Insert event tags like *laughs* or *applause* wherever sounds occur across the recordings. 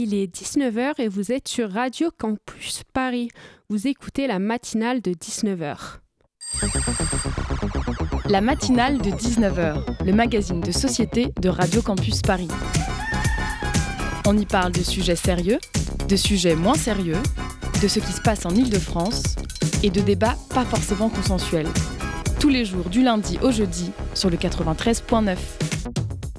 Il est 19h et vous êtes sur Radio Campus Paris. Vous écoutez la matinale de 19h. La matinale de 19h, le magazine de société de Radio Campus Paris. On y parle de sujets sérieux, de sujets moins sérieux, de ce qui se passe en Ile-de-France et de débats pas forcément consensuels. Tous les jours du lundi au jeudi sur le 93.9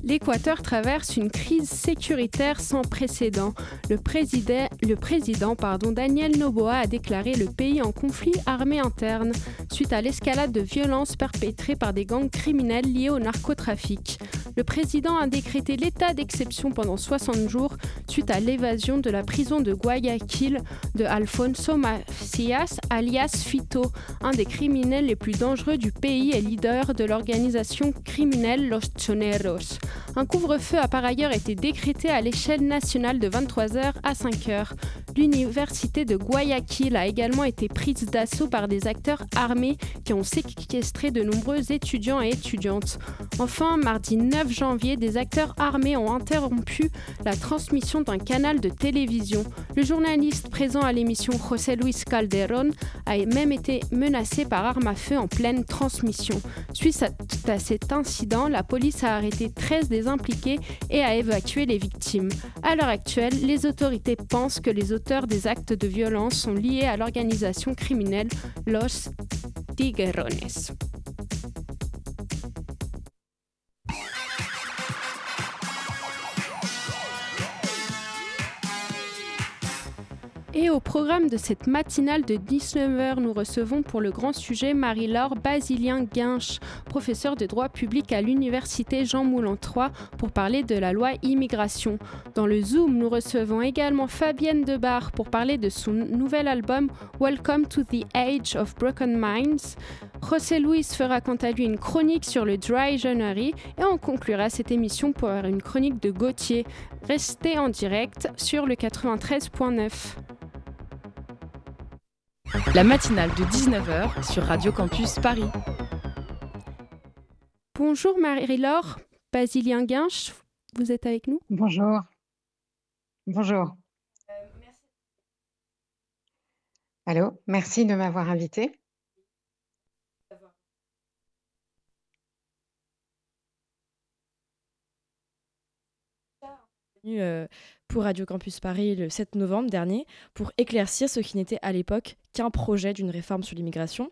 l'Équateur traverse une crise sécuritaire sans précédent. Le président, Daniel Noboa a déclaré le pays en conflit armé interne suite à l'escalade de violences perpétrées par des gangs criminels liés au narcotrafic. Le président a décrété l'état d'exception pendant 60 jours suite à l'évasion de la prison de Guayaquil de Alfonso Macias alias Fito, un des criminels les plus dangereux du pays et leader de l'organisation criminelle Los Choneros. Un couvre-feu a par ailleurs été décrété à l'échelle nationale de 23h à 5h. L'université de Guayaquil a également été prise d'assaut par des acteurs armés qui ont séquestré de nombreux étudiants et étudiantes. Enfin, mardi 9 janvier, des acteurs armés ont interrompu la transmission d'un canal de télévision. Le journaliste présent à l'émission José Luis Calderón a même été menacé par arme à feu en pleine transmission. Suite à cet incident, la police a arrêté 13 des impliqués et a évacué les victimes. À l'heure actuelle, les autorités pensent que les auteurs des actes de violence sont liés à l'organisation criminelle Los Tiguerones. Et au programme de cette matinale de 19h, nous recevons pour le grand sujet Marie-Laure Basilien-Guinche, professeure de droit public à l'Université Jean Moulin III, pour parler de la loi immigration. Dans le Zoom, nous recevons également Fabienne Debar pour parler de son nouvel album Welcome to the Age of Broken Minds. José Luis fera quant à lui une chronique sur le Dry January et on conclura cette émission pour une chronique de Gauthier. Restez en direct sur le 93.9. La matinale de 19h sur Radio Campus Paris. Bonjour Marie-Laure, Basilien Guinche, vous êtes avec nous? Bonjour. Bonjour. Allô, merci de m'avoir invité. Euh, pour Radio Campus Paris le 7 novembre dernier pour éclaircir ce qui n'était à l'époque qu'un projet d'une réforme sur l'immigration.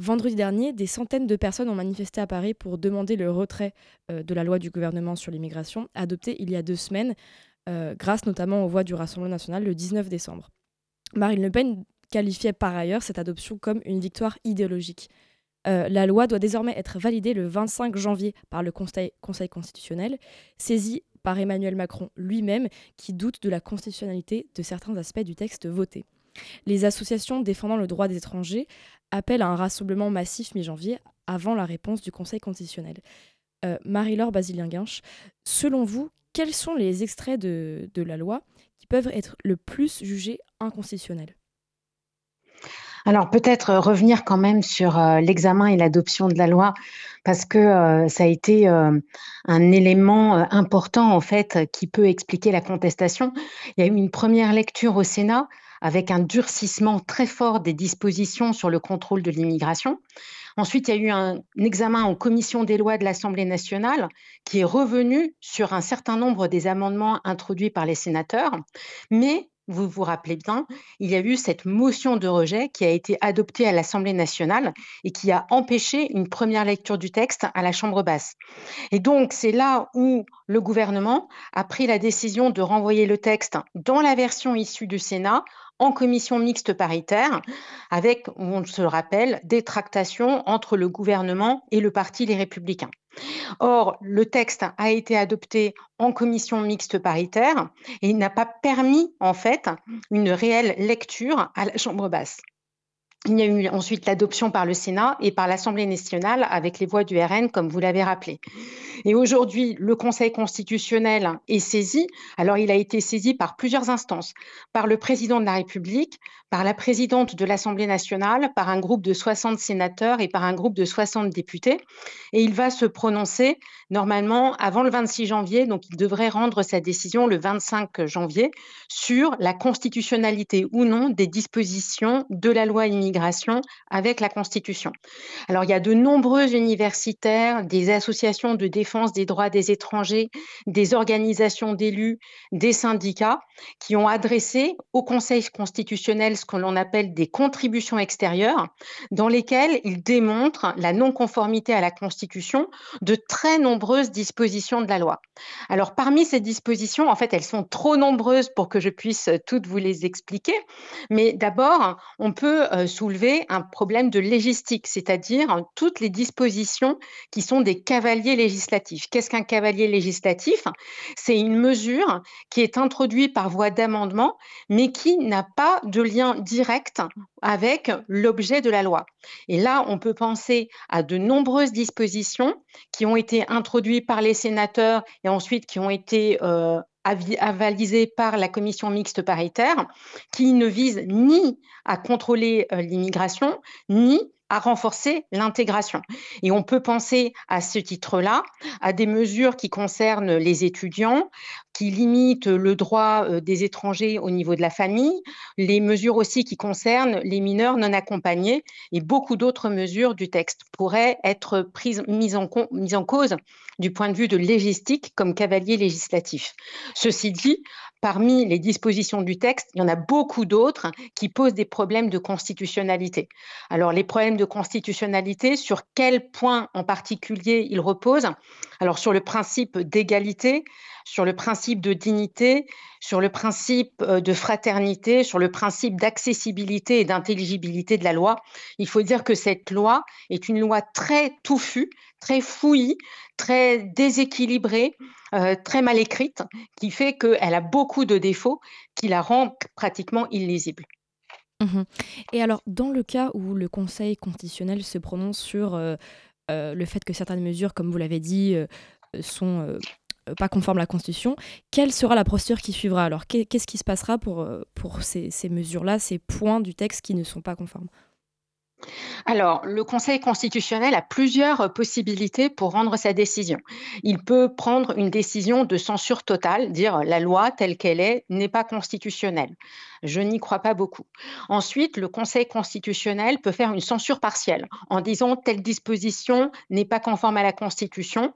Vendredi dernier, des centaines de personnes ont manifesté à Paris pour demander le retrait euh, de la loi du gouvernement sur l'immigration, adoptée il y a deux semaines, euh, grâce notamment aux voix du Rassemblement national le 19 décembre. Marine Le Pen qualifiait par ailleurs cette adoption comme une victoire idéologique. Euh, la loi doit désormais être validée le 25 janvier par le Conseil, conseil constitutionnel, saisi par Emmanuel Macron lui-même, qui doute de la constitutionnalité de certains aspects du texte voté. Les associations défendant le droit des étrangers appellent à un rassemblement massif mi-janvier avant la réponse du Conseil constitutionnel. Euh, Marie-Laure Basilien-Guinche, selon vous, quels sont les extraits de, de la loi qui peuvent être le plus jugés inconstitutionnels? Alors peut-être revenir quand même sur euh, l'examen et l'adoption de la loi, parce que euh, ça a été euh, un élément important en fait qui peut expliquer la contestation. Il y a eu une première lecture au Sénat avec un durcissement très fort des dispositions sur le contrôle de l'immigration. Ensuite, il y a eu un examen en commission des lois de l'Assemblée nationale qui est revenu sur un certain nombre des amendements introduits par les sénateurs, mais vous vous rappelez bien, il y a eu cette motion de rejet qui a été adoptée à l'Assemblée nationale et qui a empêché une première lecture du texte à la Chambre basse. Et donc, c'est là où le gouvernement a pris la décision de renvoyer le texte dans la version issue du Sénat en commission mixte paritaire, avec, on se le rappelle, des tractations entre le gouvernement et le parti Les Républicains. Or, le texte a été adopté en commission mixte paritaire et n'a pas permis, en fait, une réelle lecture à la Chambre basse. Il y a eu ensuite l'adoption par le Sénat et par l'Assemblée nationale avec les voix du RN, comme vous l'avez rappelé. Et aujourd'hui, le Conseil constitutionnel est saisi. Alors, il a été saisi par plusieurs instances, par le président de la République, par la présidente de l'Assemblée nationale, par un groupe de 60 sénateurs et par un groupe de 60 députés. Et il va se prononcer normalement avant le 26 janvier, donc il devrait rendre sa décision le 25 janvier sur la constitutionnalité ou non des dispositions de la loi immigration avec la Constitution. Alors, il y a de nombreux universitaires, des associations de défense des droits des étrangers, des organisations d'élus, des syndicats qui ont adressé au Conseil constitutionnel ce que l'on appelle des contributions extérieures, dans lesquelles ils démontrent la non-conformité à la Constitution de très nombreuses dispositions de la loi. Alors, parmi ces dispositions, en fait, elles sont trop nombreuses pour que je puisse toutes vous les expliquer, mais d'abord, on peut euh, soulever un problème de légistique, c'est-à-dire toutes les dispositions qui sont des cavaliers législatifs. Qu'est-ce qu'un cavalier législatif? C'est une mesure qui est introduite par voie d'amendement, mais qui n'a pas de lien direct avec l'objet de la loi. Et là, on peut penser à de nombreuses dispositions qui ont été introduites par les sénateurs et ensuite qui ont été euh, avalisées par la commission mixte paritaire, qui ne visent ni à contrôler euh, l'immigration, ni à renforcer l'intégration. Et on peut penser à ce titre-là à des mesures qui concernent les étudiants, qui limitent le droit euh, des étrangers au niveau de la famille, les mesures aussi qui concernent les mineurs non accompagnés et beaucoup d'autres mesures du texte pourraient être prises, mises en, mises en cause du point de vue de légistique comme cavalier législatif. Ceci dit, parmi les dispositions du texte, il y en a beaucoup d'autres qui posent des problèmes de constitutionnalité. Alors, les problèmes de constitutionnalité, sur quel point en particulier ils reposent? Alors, sur le principe d'égalité, sur le principe de dignité, sur le principe euh, de fraternité, sur le principe d'accessibilité et d'intelligibilité de la loi. Il faut dire que cette loi est une loi très touffue, très fouillie, très déséquilibrée, euh, très mal écrite, qui fait qu'elle a beaucoup de défauts qui la rendent pratiquement illisible. Mmh et alors, dans le cas où le Conseil constitutionnel se prononce sur euh, le fait que certaines mesures, comme vous l'avez dit, sont euh, pas conforme à la Constitution, quelle sera la procédure qui suivra? Alors, qu'est-ce qui se passera pour, euh, pour ces mesures-là, ces points du texte qui ne sont pas conformes? Alors, le Conseil constitutionnel a plusieurs possibilités pour rendre sa décision. Il peut prendre une décision de censure totale, dire la loi telle qu'elle est n'est pas constitutionnelle. Je n'y crois pas beaucoup. Ensuite, le Conseil constitutionnel peut faire une censure partielle en disant telle disposition n'est pas conforme à la Constitution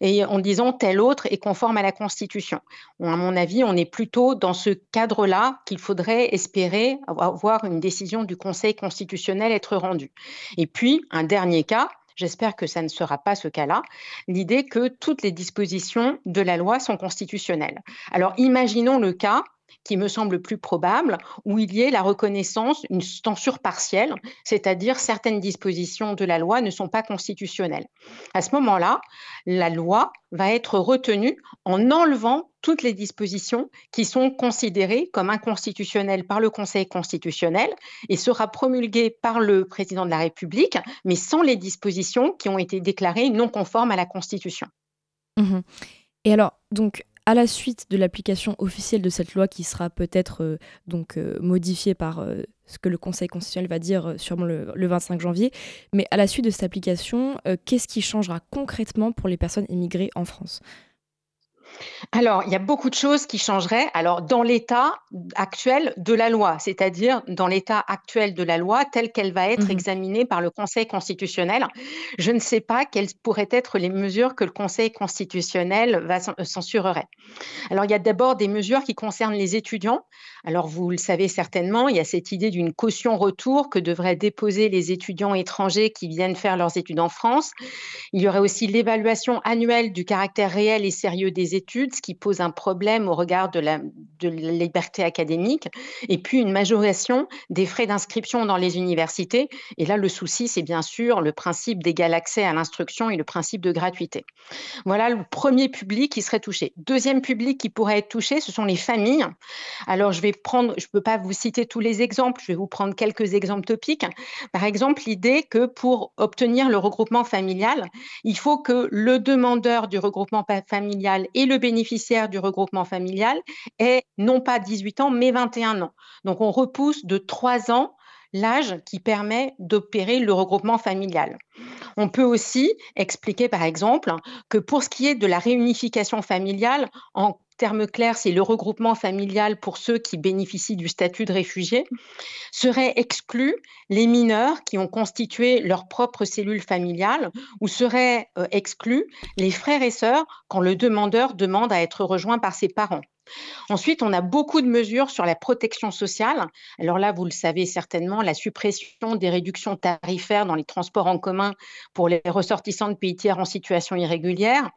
et en disant telle autre est conforme à la Constitution. À mon avis, on est plutôt dans ce cadre-là qu'il faudrait espérer avoir une décision du Conseil constitutionnel être rendue. Et puis, un dernier cas, J'espère que ça ne sera pas ce cas-là. L'idée que toutes les dispositions de la loi sont constitutionnelles. Alors imaginons le cas qui me semble plus probable, où il y ait la reconnaissance, une censure partielle, c'est-à-dire certaines dispositions de la loi ne sont pas constitutionnelles. À ce moment-là, la loi va être retenue en enlevant toutes les dispositions qui sont considérées comme inconstitutionnelles par le Conseil constitutionnel et sera promulguée par le président de la République, mais sans les dispositions qui ont été déclarées non conformes à la Constitution. Mmh et alors, donc, à la suite de l'application officielle de cette loi qui sera peut-être euh, donc euh, modifiée par euh, ce que le Conseil constitutionnel va dire sûrement le, le, 25 janvier, mais à la suite de cette application, qu'est-ce qui changera concrètement pour les personnes immigrées en France? Alors, il y a beaucoup de choses qui changeraient. Alors, dans l'état actuel de la loi, c'est-à-dire dans l'état actuel de la loi telle qu'elle va être mmh examinée par le Conseil constitutionnel, je ne sais pas quelles pourraient être les mesures que le Conseil constitutionnel va euh, censurerait. Alors, il y a d'abord des mesures qui concernent les étudiants. Alors, vous le savez certainement, il y a cette idée d'une caution retour que devraient déposer les étudiants étrangers qui viennent faire leurs études en France. Il y aurait aussi l'évaluation annuelle du caractère réel et sérieux des études, ce qui pose un problème au regard de la, de la liberté académique, et puis une majoration des frais d'inscription dans les universités. Et là, le souci, c'est bien sûr le principe d'égal accès à l'instruction et le principe de gratuité. Voilà le premier public qui serait touché. Deuxième public qui pourrait être touché, ce sont les familles. Alors, je vais prendre, je ne peux pas vous citer tous les exemples, je vais vous prendre quelques exemples topiques. Par exemple, l'idée que pour obtenir le regroupement familial, il faut que le demandeur du regroupement familial et le bénéficiaire du regroupement familial aient non pas 18 ans, mais 21 ans. Donc, on repousse de 3 ans l'âge qui permet d'opérer le regroupement familial. On peut aussi expliquer, par exemple, que pour ce qui est de la réunification familiale, en termes clairs, c'est le regroupement familial pour ceux qui bénéficient du statut de réfugié, seraient exclus les mineurs qui ont constitué leur propre cellule familiale ou seraient euh, exclus les frères et sœurs quand le demandeur demande à être rejoint par ses parents. Ensuite, on a beaucoup de mesures sur la protection sociale. Alors là, vous le savez certainement, la suppression des réductions tarifaires dans les transports en commun pour les ressortissants de pays tiers en situation irrégulière.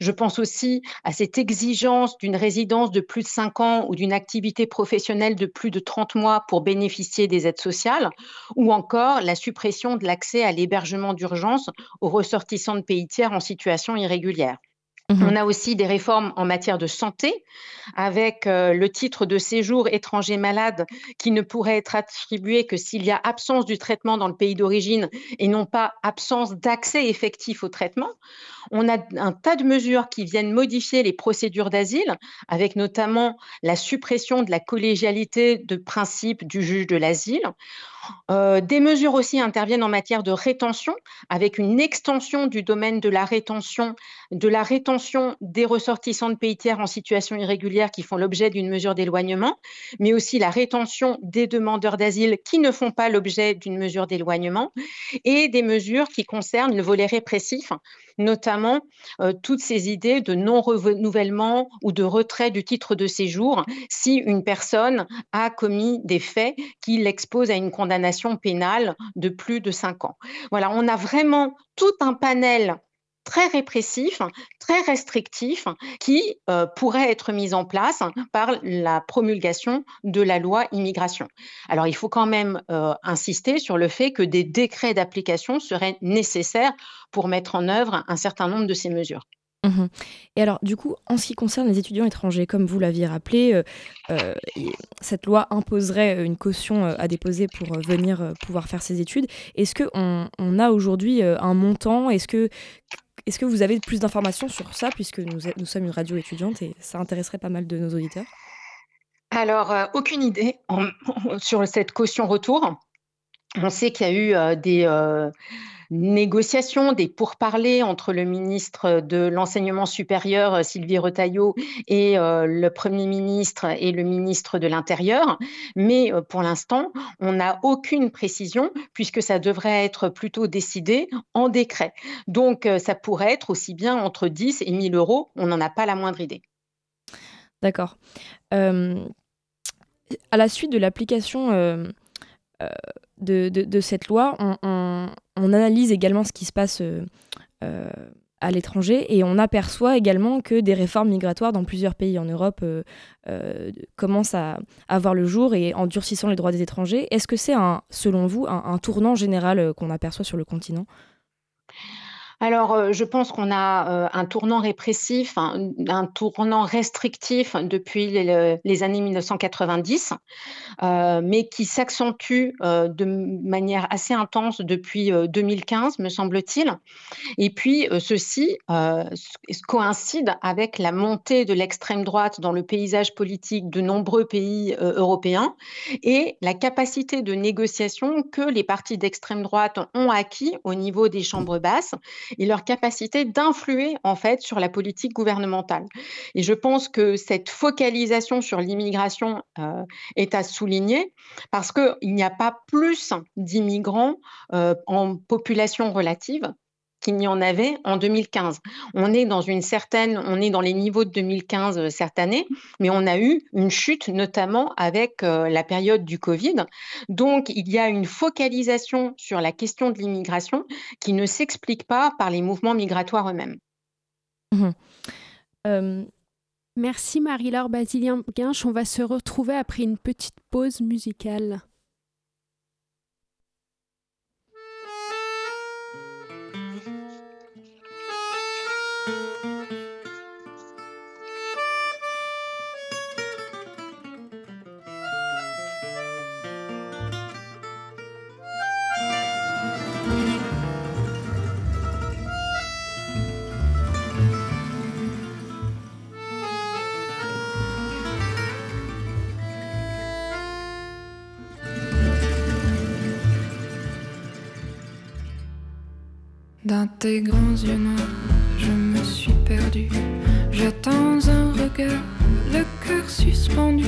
Je pense aussi à cette exigence d'une résidence de plus de 5 ans ou d'une activité professionnelle de plus de 30 mois pour bénéficier des aides sociales, ou encore la suppression de l'accès à l'hébergement d'urgence aux ressortissants de pays tiers en situation irrégulière. Mmh On a aussi des réformes en matière de santé, avec euh, le titre de séjour étranger malade qui ne pourrait être attribué que s'il y a absence du traitement dans le pays d'origine et non pas absence d'accès effectif au traitement. On a un tas de mesures qui viennent modifier les procédures d'asile, avec notamment la suppression de la collégialité de principe du juge de l'asile. Euh, des mesures aussi interviennent en matière de rétention, avec une extension du domaine de la rétention, de la rétention des ressortissants de pays tiers en situation irrégulière qui font l'objet d'une mesure d'éloignement, mais aussi la rétention des demandeurs d'asile qui ne font pas l'objet d'une mesure d'éloignement, et des mesures qui concernent le volet répressif, notamment euh, toutes ces idées de non-renouvellement ou de retrait du titre de séjour si une personne a commis des faits qui l'exposent à une condamnation pénale de plus de cinq ans. Voilà, on a vraiment tout un panel très répressif, très restrictif, qui euh, pourrait être mis en place par la promulgation de la loi immigration. Alors, il faut quand même euh, insister sur le fait que des décrets d'application seraient nécessaires pour mettre en œuvre un certain nombre de ces mesures. Mmh Et alors, du coup, en ce qui concerne les étudiants étrangers, comme vous l'aviez rappelé, euh, cette loi imposerait une caution à déposer pour venir pouvoir faire ses études. Est-ce qu'on on a aujourd'hui un montant? Est-ce que est-ce que vous avez plus d'informations sur ça, puisque nous, sommes une radio étudiante et ça intéresserait pas mal de nos auditeurs? Alors, euh, aucune idée *laughs* sur cette caution retour. On sait qu'il y a eu euh, des, euh, négociations, des pourparlers entre le ministre de l'Enseignement supérieur, euh, Sylvie Retailleau, et euh, le Premier ministre et le ministre de l'Intérieur. Mais euh, pour l'instant, on n'a aucune précision puisque ça devrait être plutôt décidé en décret. Donc, ça pourrait être aussi bien entre 10 et 1000 euros. On n'en a pas la moindre idée. D'accord. à la suite de l'application de, cette loi, on, analyse également ce qui se passe euh, euh, à l'étranger et on aperçoit également que des réformes migratoires dans plusieurs pays en Europe euh, commencent à, avoir le jour et en durcissant les droits des étrangers. Est-ce que c'est, selon vous, un tournant général qu'on aperçoit sur le continent? Alors, euh, je pense qu'on a euh, un tournant répressif, un, tournant restrictif depuis les, années 1990, euh, mais qui s'accentue de manière assez intense depuis 2015, me semble-t-il. Et puis, ceci coïncide avec la montée de l'extrême droite dans le paysage politique de nombreux pays européens et la capacité de négociation que les partis d'extrême droite ont acquis au niveau des chambres basses et leur capacité d'influer en fait sur la politique gouvernementale. Et je pense que cette focalisation sur l'immigration euh, est à souligner parce qu'il n'y a pas plus d'immigrants euh, en population relative qu'il n'y en avait en 2015. On est dans une certaine, on est dans les niveaux de 2015 euh, cette année, mais on a eu une chute notamment avec euh, la période du Covid. Donc il y a une focalisation sur la question de l'immigration qui ne s'explique pas par les mouvements migratoires eux-mêmes. Mmh Merci Marie-Laure Basilien-Guinche. On va se retrouver après une petite pause musicale. Grands yeux noirs, je me suis perdue. J'attends un regard, le cœur suspendu.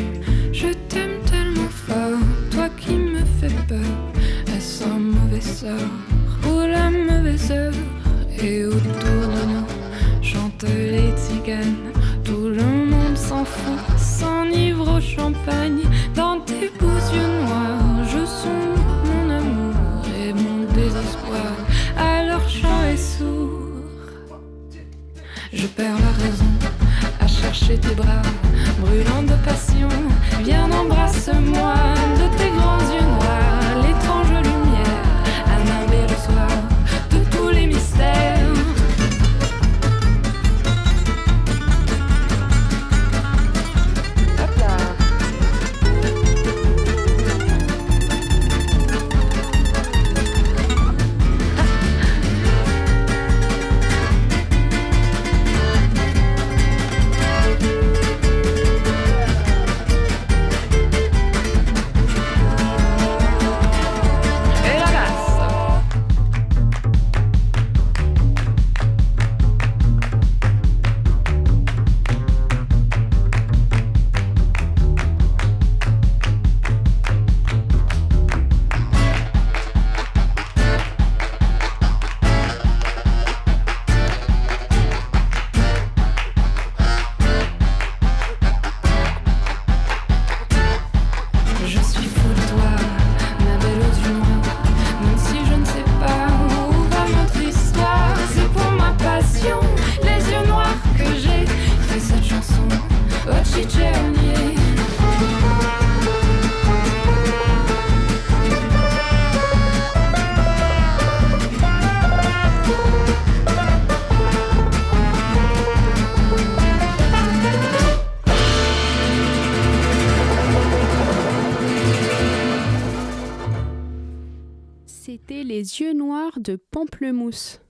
Pamplemousse.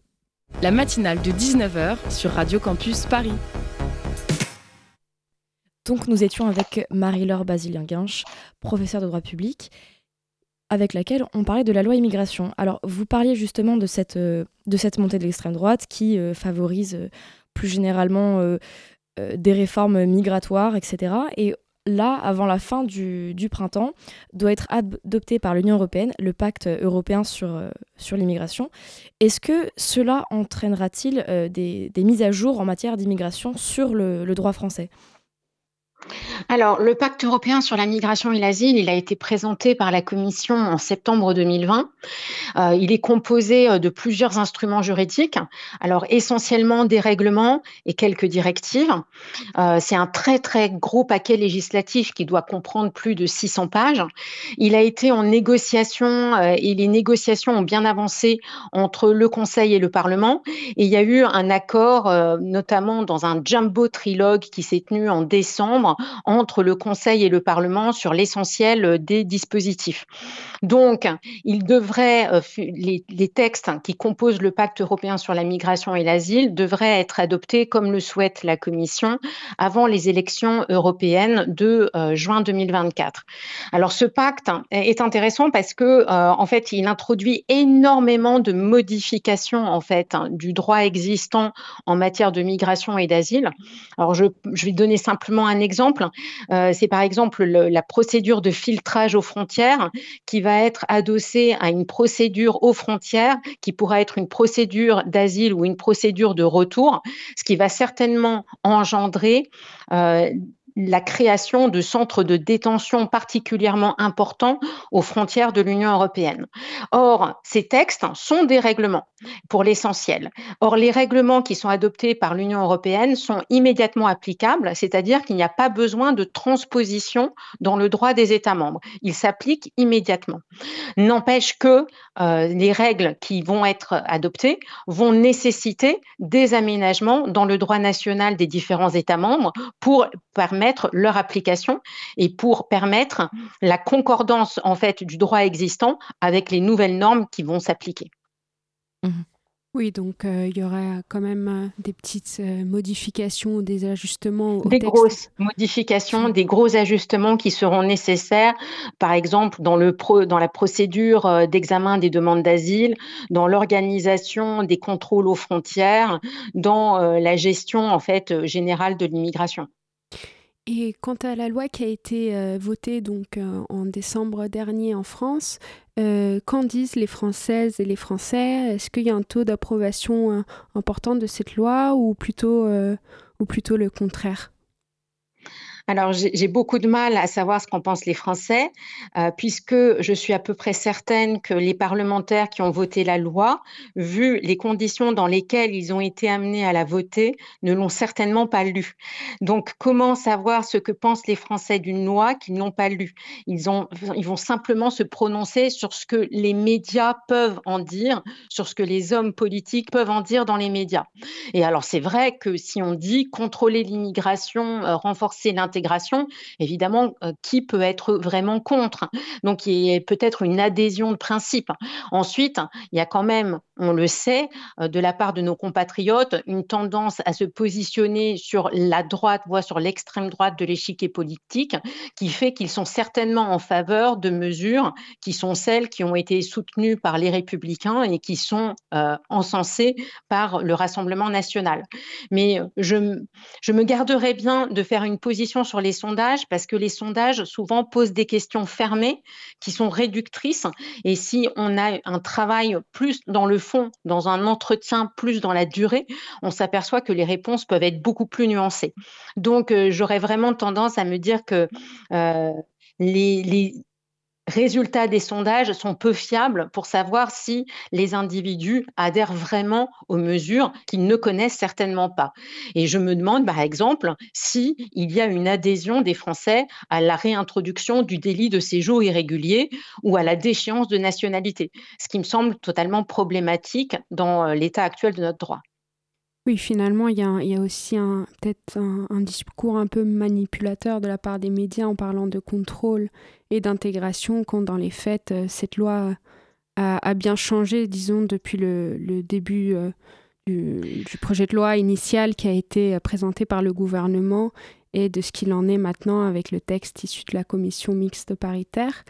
La matinale de 19h sur Radio Campus Paris. Donc nous étions avec Marie-Laure Basilien-Guinche, professeure de droit public, avec laquelle on parlait de la loi immigration. Alors vous parliez justement de cette, euh, de cette montée de l'extrême droite qui euh, favorise euh, plus généralement des réformes migratoires, etc. Et là, avant la fin du, printemps, doit être adopté par l'Union européenne le pacte européen sur, euh, l'immigration. Est-ce que cela entraînera-t-il euh, des, mises à jour en matière d'immigration sur le droit français? Alors, le pacte européen sur la migration et l'asile, il a été présenté par la Commission en septembre 2020. Euh, il est composé euh, de plusieurs instruments juridiques, alors essentiellement des règlements et quelques directives. Euh, c'est un très très gros paquet législatif qui doit comprendre plus de 600 pages. Il a été en négociation et les négociations ont bien avancé entre le Conseil et le Parlement. Et il y a eu un accord, notamment dans un jumbo trilogue qui s'est tenu en décembre entre le Conseil et le Parlement sur l'essentiel euh, des dispositifs. Donc, il devrait, euh, les, textes qui composent le pacte européen sur la migration et l'asile devraient être adoptés comme le souhaite la Commission avant les élections européennes de euh, juin 2024. Alors, ce pacte est intéressant parce que, en fait, il introduit énormément de modifications en fait du droit existant en matière de migration et d'asile. Alors, je, vais donner simplement un exemple c'est par exemple la procédure de filtrage aux frontières qui va être adossée à une procédure aux frontières qui pourra être une procédure d'asile ou une procédure de retour, ce qui va certainement engendrer euh, la création de centres de détention particulièrement importants aux frontières de l'Union européenne. Or, ces textes sont des règlements pour l'essentiel. Or, les règlements qui sont adoptés par l'Union européenne sont immédiatement applicables, c'est-à-dire qu'il n'y a pas besoin de transposition dans le droit des États membres. Ils s'appliquent immédiatement. N'empêche que euh, les règles qui vont être adoptées vont nécessiter des aménagements dans le droit national des différents États membres pour permettre leur application et pour permettre la concordance en fait du droit existant avec les nouvelles normes qui vont s'appliquer. Mmh oui, donc euh, il y aura quand même euh, des petites euh, modifications, des ajustements. Au des grosses modifications, des gros ajustements qui seront nécessaires, par exemple dans, le pro, dans la procédure d'examen des demandes d'asile, dans l'organisation des contrôles aux frontières, dans la gestion en fait générale de l'immigration. Et quant à la loi qui a été euh, votée donc euh, en décembre dernier en France, euh, qu'en disent les Françaises et les Français? Est-ce qu'il y a un taux d'approbation important de cette loi ou plutôt, ou plutôt le contraire? Alors, j'ai beaucoup de mal à savoir ce qu'en pensent les Français, euh, puisque je suis à peu près certaine que les parlementaires qui ont voté la loi, vu les conditions dans lesquelles ils ont été amenés à la voter, ne l'ont certainement pas lue. Donc, comment savoir ce que pensent les Français d'une loi qu'ils n'ont pas lue? Ils, ont, ils vont simplement se prononcer sur ce que les médias peuvent en dire, sur ce que les hommes politiques peuvent en dire dans les médias. Et alors, c'est vrai que si on dit contrôler l'immigration, euh, renforcer l'intégration, évidemment, euh, qui peut être vraiment contre Donc, il y a peut-être une adhésion de principe. Ensuite, il y a quand même, on le sait, euh, de la part de nos compatriotes, une tendance à se positionner sur la droite, voire sur l'extrême droite de l'échiquier politique, qui fait qu'ils sont certainement en faveur de mesures qui sont celles qui ont été soutenues par les républicains et qui sont euh, encensées par le Rassemblement national. Mais je, me garderai bien de faire une position sur les sondages parce que les sondages souvent posent des questions fermées qui sont réductrices. Et si on a un travail plus dans le dans un entretien plus dans la durée, on s'aperçoit que les réponses peuvent être beaucoup plus nuancées. Donc, euh, j'aurais vraiment tendance à me dire que euh, les, résultats des sondages sont peu fiables pour savoir si les individus adhèrent vraiment aux mesures qu'ils ne connaissent certainement pas. Et je me demande, par exemple, si il y a une adhésion des Français à la réintroduction du délit de séjour irrégulier ou à la déchéance de nationalité, ce qui me semble totalement problématique dans euh, l'état actuel de notre droit. Oui, finalement, il y a, aussi peut-être un, discours un peu manipulateur de la part des médias en parlant de contrôle et d'intégration, quand dans les faits, euh, cette loi a, bien changé, disons, depuis le, début euh, du, projet de loi initial qui a été euh, présenté par le gouvernement et de ce qu'il en est maintenant avec le texte issu de la commission mixte paritaire.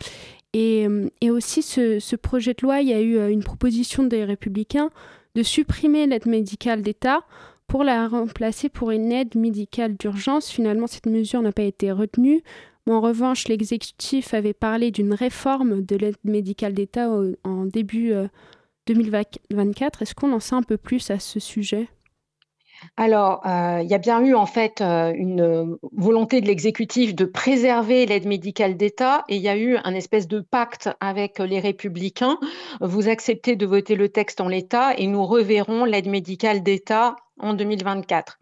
Et, aussi, ce, projet de loi, il y a eu une proposition des républicains de supprimer l'aide médicale d'État pour la remplacer pour une aide médicale d'urgence. Finalement, cette mesure n'a pas été retenue. en revanche, l'exécutif avait parlé d'une réforme de l'aide médicale d'État en début 2024. Euh, Est-ce qu'on en sait un peu plus à ce sujet? Alors, euh, il y a bien eu en fait euh, une volonté de l'exécutif de préserver l'aide médicale d'État et il y a eu un espèce de pacte avec les républicains. Vous acceptez de voter le texte en l'état et nous reverrons l'aide médicale d'État en 2024.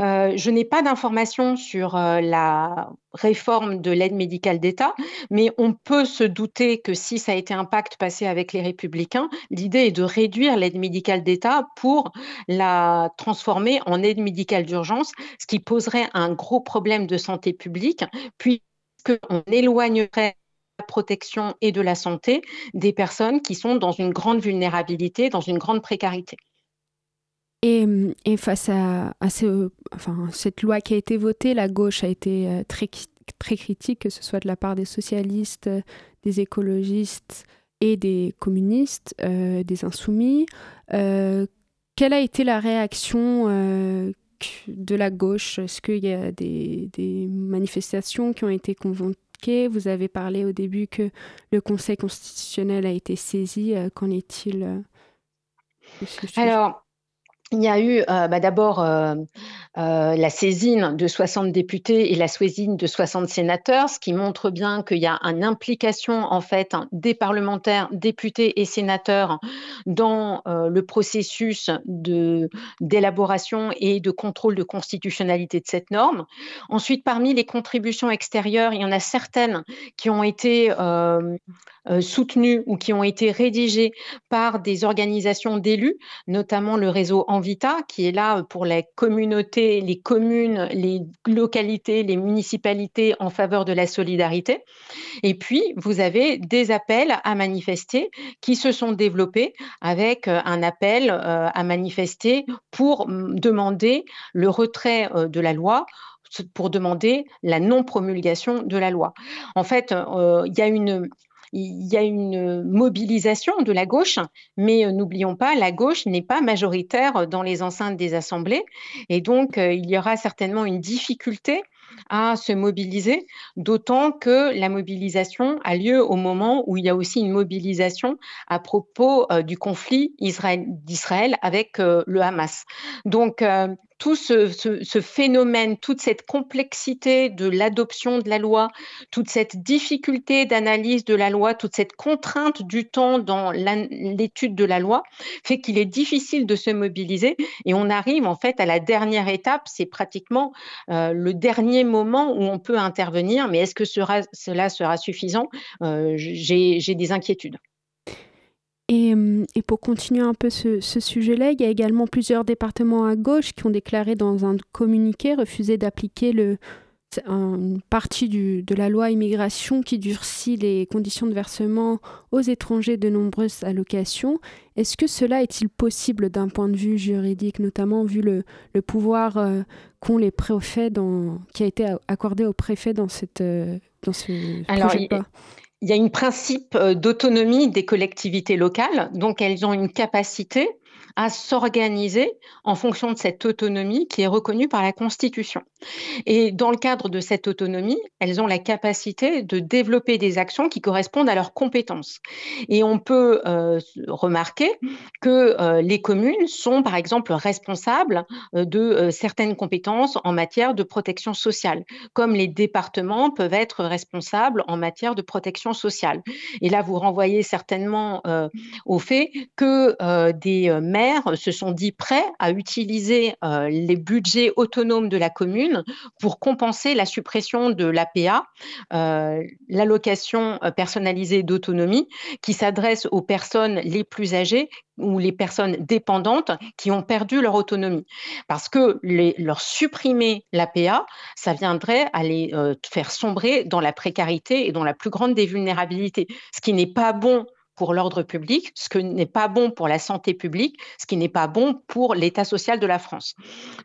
Euh, je n'ai pas d'informations sur euh, la réforme de l'aide médicale d'État, mais on peut se douter que si ça a été un pacte passé avec les républicains, l'idée est de réduire l'aide médicale d'État pour la transformer en aide médicale d'urgence, ce qui poserait un gros problème de santé publique, puisqu'on éloignerait la protection et de la santé des personnes qui sont dans une grande vulnérabilité, dans une grande précarité. Et, face à, cette loi qui a été votée, la gauche a été euh, très, très critique, que ce soit de la part des socialistes, des écologistes et des communistes, euh, des insoumis. Euh, quelle a été la réaction de la gauche? Est-ce qu'il y a des, des, manifestations qui ont été convoquées? Vous avez parlé au début que le Conseil constitutionnel a été saisi. Qu'en est-il Alors, il y a eu euh, bah, d'abord euh, euh, la saisine de 60 députés et la saisine de 60 sénateurs, ce qui montre bien qu'il y a une implication en fait des parlementaires, députés et sénateurs dans euh, le processus d'élaboration et de contrôle de constitutionnalité de cette norme. Ensuite, parmi les contributions extérieures, il y en a certaines qui ont été euh, soutenues ou qui ont été rédigées par des organisations d'élus, notamment le réseau Envita, qui est là pour les communautés les communes, les localités, les municipalités en faveur de la solidarité. Et puis, vous avez des appels à manifester qui se sont développés avec euh, un appel euh, à manifester pour demander le retrait euh, de la loi pour demander la non-promulgation de la loi. En fait, il y a une, il y a une mobilisation de la gauche, mais euh, n'oublions pas, la gauche n'est pas majoritaire dans les enceintes des assemblées, et donc euh, il y aura certainement une difficulté à se mobiliser, d'autant que la mobilisation a lieu au moment où il y a aussi une mobilisation à propos euh, du conflit d'Israël avec le Hamas. Donc, tout ce, phénomène, toute cette complexité de l'adoption de la loi, toute cette difficulté d'analyse de la loi, toute cette contrainte du temps dans l'étude de la loi, fait qu'il est difficile de se mobiliser. Et on arrive en fait à la dernière étape, c'est pratiquement euh, le dernier moment où on peut intervenir, mais est-ce que cela sera suffisant? Euh, J'ai des inquiétudes. Et, pour continuer un peu ce, sujet-là, il y a également plusieurs départements à gauche qui ont déclaré dans un communiqué refuser d'appliquer le, une partie de la loi immigration qui durcit les conditions de versement aux étrangers de nombreuses allocations. Est-ce que cela est-il possible d'un point de vue juridique, notamment vu le, pouvoir euh, qu'ont les préfets dans, qui a été accordé aux préfets dans, cette, euh, dans ce projet de loi? Il y a un principe euh, d'autonomie des collectivités locales, donc elles ont une capacité à s'organiser en fonction de cette autonomie qui est reconnue par la Constitution. Et dans le cadre de cette autonomie, elles ont la capacité de développer des actions qui correspondent à leurs compétences. Et on peut euh, remarquer que euh, les communes sont, par exemple, responsables euh, de certaines compétences en matière de protection sociale, comme les départements peuvent être responsables en matière de protection sociale. Et là, vous renvoyez certainement au fait que des maires se sont dit prêts à utiliser les budgets autonomes de la commune pour compenser la suppression de l'APA, euh, l'allocation euh, personnalisée d'autonomie, qui s'adresse aux personnes les plus âgées ou les personnes dépendantes qui ont perdu leur autonomie. Parce que leur supprimer l'APA, ça viendrait à les faire sombrer dans la précarité et dans la plus grande des vulnérabilités, ce qui n'est pas bon pour l'ordre public, ce qui n'est pas bon pour la santé publique, ce qui n'est pas bon pour l'état social de la France.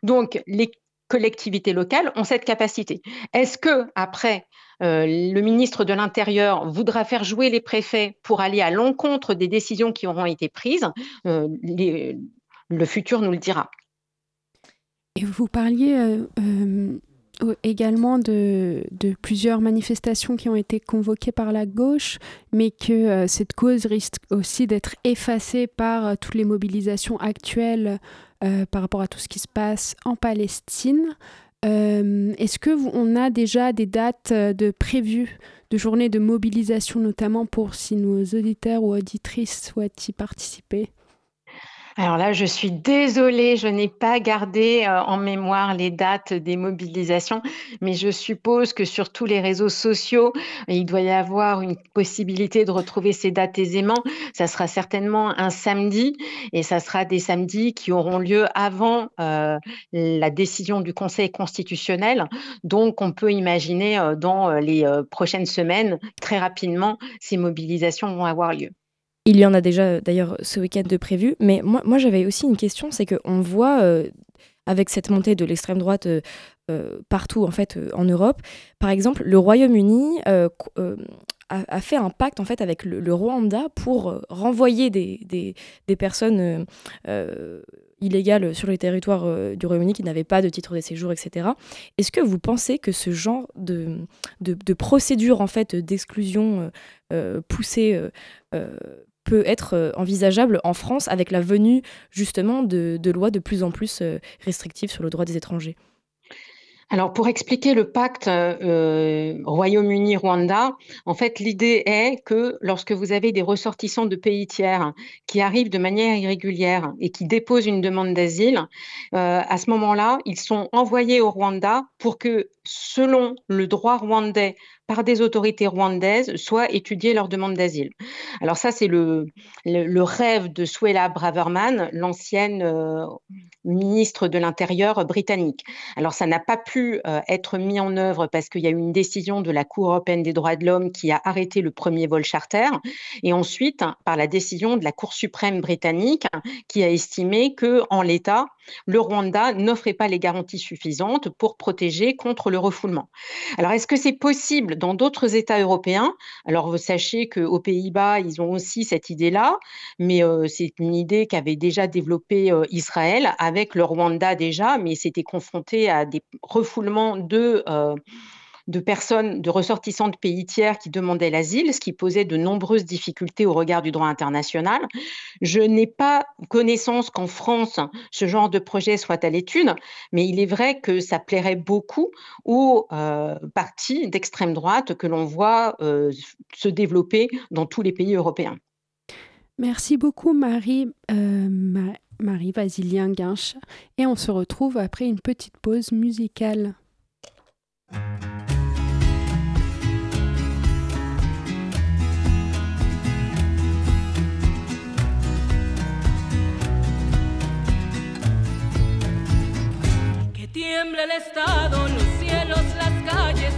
Donc, les collectivités locales ont cette capacité. Est-ce que après euh, le ministre de l'Intérieur voudra faire jouer les préfets pour aller à l'encontre des décisions qui auront été prises euh, Le futur nous le dira. Et vous parliez euh, également de, plusieurs manifestations qui ont été convoquées par la gauche, mais que cette cause risque aussi d'être effacée par toutes les mobilisations actuelles euh, par rapport à tout ce qui se passe en Palestine. Est-ce que on a déjà des dates de prévues de journées de mobilisation, notamment pour si nos auditeurs ou auditrices souhaitent y participer? Alors là, je suis désolée, je n'ai pas gardé euh, en mémoire les dates des mobilisations, mais je suppose que sur tous les réseaux sociaux, il doit y avoir une possibilité de retrouver ces dates aisément. Ça sera certainement un samedi et ça sera des samedis qui auront lieu avant euh, la décision du Conseil constitutionnel. Donc, on peut imaginer euh, dans les prochaines semaines, très rapidement, ces mobilisations vont avoir lieu. Il y en a déjà d'ailleurs ce week-end de prévu. Mais moi, j'avais aussi une question, c'est qu'on voit euh, avec cette montée de l'extrême droite euh, euh, partout en fait en Europe, par exemple, le Royaume-Uni a, fait un pacte en fait avec le, Rwanda pour renvoyer des, personnes illégales sur le territoire du Royaume-Uni qui n'avaient pas de titre de séjour, etc. Est-ce que vous pensez que ce genre de procédure en fait d'exclusion poussée peut être envisageable en France avec la venue justement de, lois de plus en plus restrictives sur le droit des étrangers. Alors, pour expliquer le pacte euh, Royaume-Uni-Rwanda, en fait, l'idée est que lorsque vous avez des ressortissants de pays tiers qui arrivent de manière irrégulière et qui déposent une demande d'asile, euh, à ce moment-là, ils sont envoyés au Rwanda pour que, selon le droit rwandais, par des autorités rwandaises soit étudier leur demande d'asile. Alors ça, c'est le, rêve de Suella Braverman, l'ancienne euh, ministre de l'Intérieur britannique. Alors ça n'a pas pu euh, être mis en œuvre parce qu'il y a eu une décision de la Cour européenne des droits de l'homme qui a arrêté le premier vol charter, et ensuite par la décision de la Cour suprême britannique qui a estimé que en l'état, le Rwanda n'offrait pas les garanties suffisantes pour protéger contre le refoulement. Alors, est-ce que c'est possible dans d'autres États européens? Alors, vous sachez qu'aux Pays-Bas, ils ont aussi cette idée-là, mais euh, c'est une idée qu'avait déjà développée euh, Israël avec le Rwanda déjà, mais c'était confronté à des refoulements de... Euh, de personnes, de ressortissants de pays tiers qui demandaient l'asile, ce qui posait de nombreuses difficultés au regard du droit international. Je n'ai pas connaissance qu'en France, ce genre de projet soit à l'étude, mais il est vrai que ça plairait beaucoup aux euh, partis d'extrême droite que l'on voit euh, se développer dans tous les pays européens. Merci beaucoup Marie, Marie Vasilien Guinche, et on se retrouve après une petite pause musicale. tiembla el los cielos, las calles,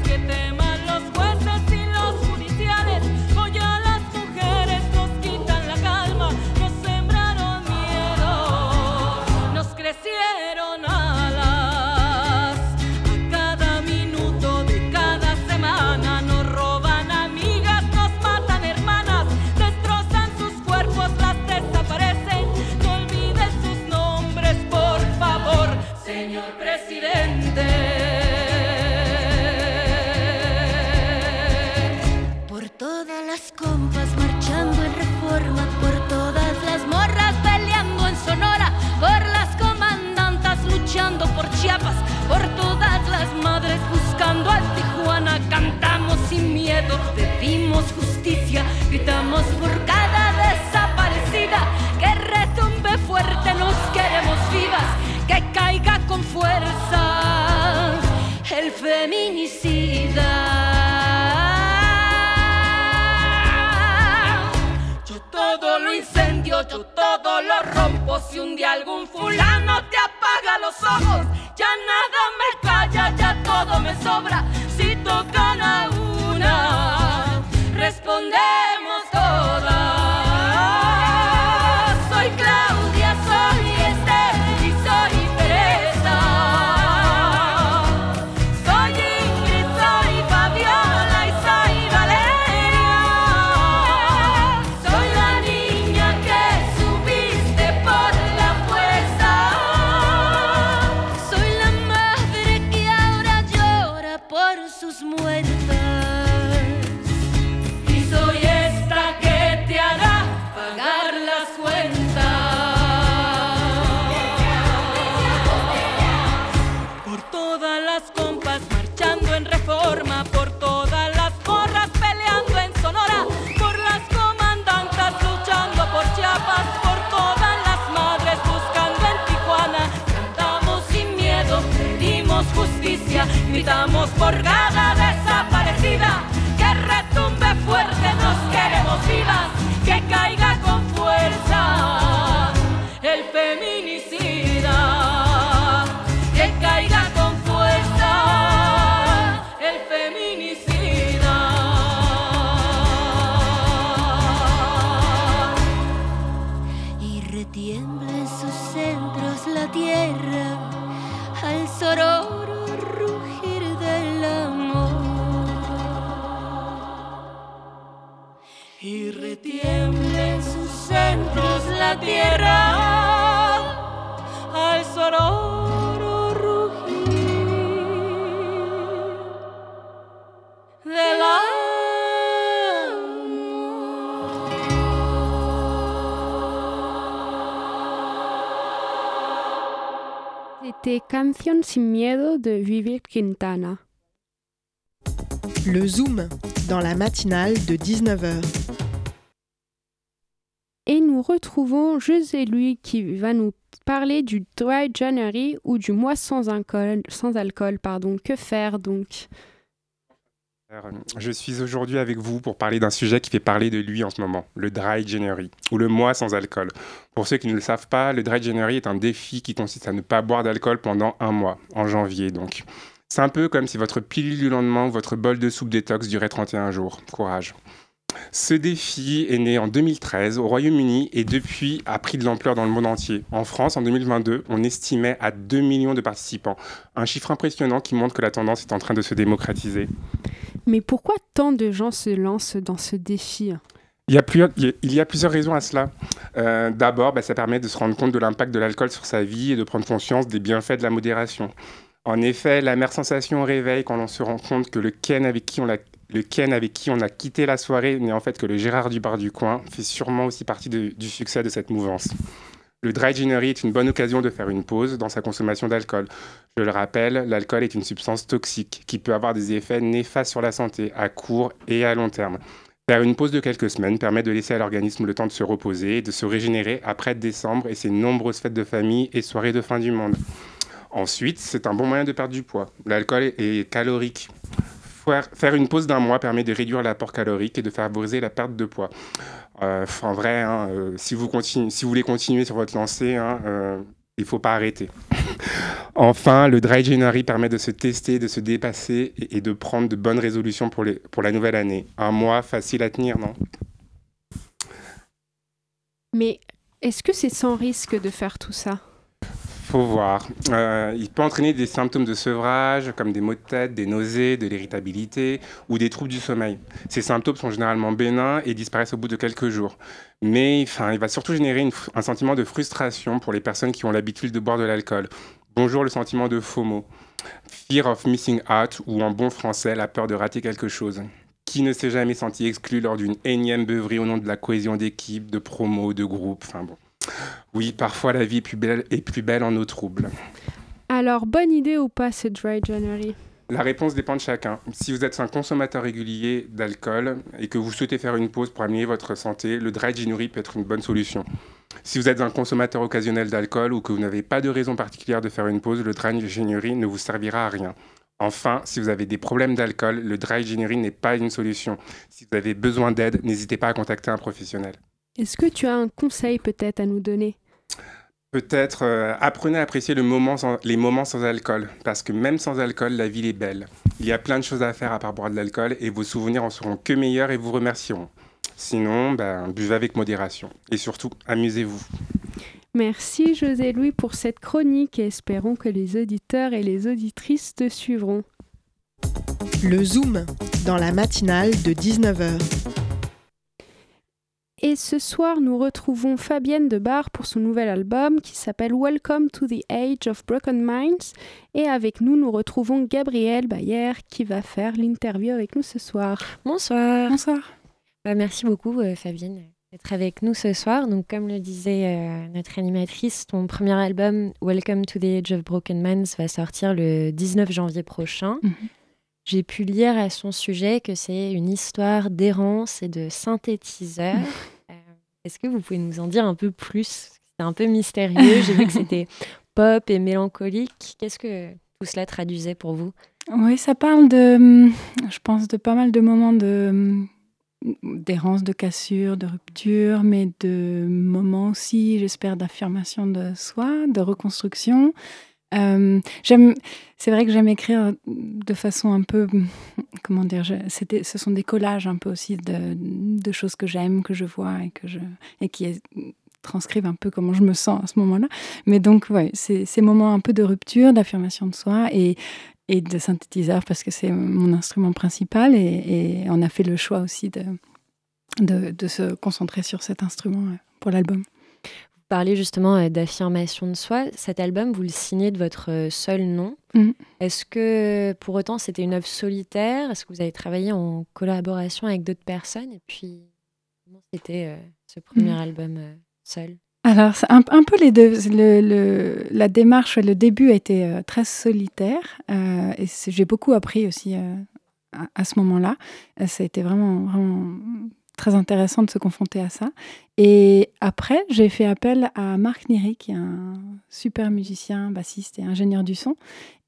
por todas las madres buscando a Tijuana. Cantamos sin miedo, pedimos justicia, gritamos por cada desaparecida. Que retumbe fuerte, nos queremos vivas, que caiga con fuerza el feminicida. Incendio, yo todo lo rompo. Si un día algún fulano te apaga los ojos, ya nada C'était Canción sin miedo de Vivir Quintana. Le Zoom, dans la matinale de 19h. Et nous retrouvons José Louis qui va nous parler du Dry January ou du mois sans alcool. Sans alcool pardon. Que faire donc? Je suis aujourd'hui avec vous pour parler d'un sujet qui fait parler de lui en ce moment, le Dry January, ou le mois sans alcool. Pour ceux qui ne le savent pas, le Dry January est un défi qui consiste à ne pas boire d'alcool pendant un mois, en janvier donc. C'est un peu comme si votre pilule du lendemain ou votre bol de soupe détox durait 31 jours. Courage. Ce défi est né en 2013 au Royaume-Uni et depuis a pris de l'ampleur dans le monde entier. En France, en 2022, on estimait à 2 millions de participants. Un chiffre impressionnant qui montre que la tendance est en train de se démocratiser. Mais pourquoi tant de gens se lancent dans ce défi il y, a plusieurs, il y a plusieurs raisons à cela. Euh, d'abord, bah, ça permet de se rendre compte de l'impact de l'alcool sur sa vie et de prendre conscience des bienfaits de la modération. En effet, la mère sensation au réveil quand on se rend compte que le Ken avec qui on a, le Ken avec qui on a quitté la soirée n'est en fait que le Gérard du bar du coin fait sûrement aussi partie du succès de cette mouvance. Le dry January est une bonne occasion de faire une pause dans sa consommation d'alcool. Je le rappelle, l'alcool est une substance toxique qui peut avoir des effets néfastes sur la santé à court et à long terme. Faire une pause de quelques semaines permet de laisser à l'organisme le temps de se reposer et de se régénérer après décembre et ses nombreuses fêtes de famille et soirées de fin du monde. Ensuite, c'est un bon moyen de perdre du poids. L'alcool est calorique. Faire une pause d'un mois permet de réduire l'apport calorique et de favoriser la perte de poids. Euh, en vrai, hein, euh, si, vous voulez continuer sur votre lancée, hein, euh, il ne faut pas arrêter. *laughs* enfin, le Dry January permet de se tester, de se dépasser et, de prendre de bonnes résolutions pour la nouvelle année. Un mois facile à tenir, non? Mais est-ce que c'est sans risque de faire tout ça? Faut voir. Euh, il peut entraîner des symptômes de sevrage, comme des maux de tête, des nausées, de l'irritabilité ou des troubles du sommeil. Ces symptômes sont généralement bénins et disparaissent au bout de quelques jours. Mais enfin, il va surtout générer un sentiment de frustration pour les personnes qui ont l'habitude de boire de l'alcool. Bonjour le sentiment de FOMO. Fear of missing out, ou en bon français, la peur de rater quelque chose. Qui ne s'est jamais senti exclu lors d'une énième beuverie au nom de la cohésion d'équipe, de promo, de groupe, enfin bon. Oui, parfois la vie est plus belle, est plus belle en eau trouble. Alors, bonne idée ou pas ce Dry January? La réponse dépend de chacun. Si vous êtes un consommateur régulier d'alcool et que vous souhaitez faire une pause pour améliorer votre santé, le dry January peut être une bonne solution. Si vous êtes un consommateur occasionnel d'alcool ou que vous n'avez pas de raison particulière de faire une pause, le dry January ne vous servira à rien. Enfin, si vous avez des problèmes d'alcool, le dry January n'est pas une solution. Si vous avez besoin d'aide, n'hésitez pas à contacter un professionnel. Est-ce que tu as un conseil peut-être à nous donner? Peut-être euh, apprenez à apprécier le moment les moments sans alcool, parce que même sans alcool, la ville est belle. Il y a plein de choses à faire à part boire de l'alcool, et vos souvenirs en seront que meilleurs et vous remercieront. Sinon, ben, buvez avec modération. Et surtout, amusez-vous. Merci José Louis pour cette chronique et espérons que les auditeurs et les auditrices te suivront. Le Zoom, dans la matinale de 19h. Et ce soir, nous retrouvons Fabienne de Bar pour son nouvel album qui s'appelle Welcome to the Age of Broken Minds. Et avec nous, nous retrouvons Gabrielle Bayer qui va faire l'interview avec nous ce soir. Bonsoir. Bonsoir. Bah, merci beaucoup, euh, Fabienne, d'être avec nous ce soir. Donc, comme le disait euh, notre animatrice, ton premier album, Welcome to the Age of Broken Minds, va sortir le 19 janvier prochain. Mhm. J'ai pu lire à son sujet que c'est une histoire d'errance et de synthétiseur. *laughs* Euh, est-ce que vous pouvez nous en dire un peu plus? C'est un peu mystérieux. J'ai vu que *laughs* c'était pop et mélancolique. Qu'est-ce que tout cela traduisait pour vous? Oui, ça parle de, je pense, de pas mal de moments de d'errance, de cassure, de rupture, mais de moments aussi, j'espère, d'affirmation de soi, de reconstruction. Euh, c'est vrai que j'aime écrire de façon un peu, comment dire, ce sont des collages un peu aussi de, choses que j'aime, que je vois et que je et qui transcrivent un peu comment je me sens à ce moment-là. Mais donc, ouais, c'est ces moments un peu de rupture, d'affirmation de soi et de synthétiseur parce que c'est mon instrument principal et, on a fait le choix aussi de se concentrer sur cet instrument pour l'album parlez justement euh, d'affirmation de soi. Cet album, vous le signez de votre euh, seul nom. Mm. Est-ce que pour autant c'était une œuvre solitaire? Est-ce que vous avez travaillé en collaboration avec d'autres personnes? Et puis, comment c'était euh, ce premier mm. album seul? Alors, c'est un, un peu les deux. Le, le- la démarche, le début a été euh, très solitaire et j'ai beaucoup appris aussi à, à ce moment-là. Ça a été vraiment, vraiment très intéressant de se confronter à ça. Et après, j'ai fait appel à Marc Niry, qui est un super musicien, bassiste et ingénieur du son.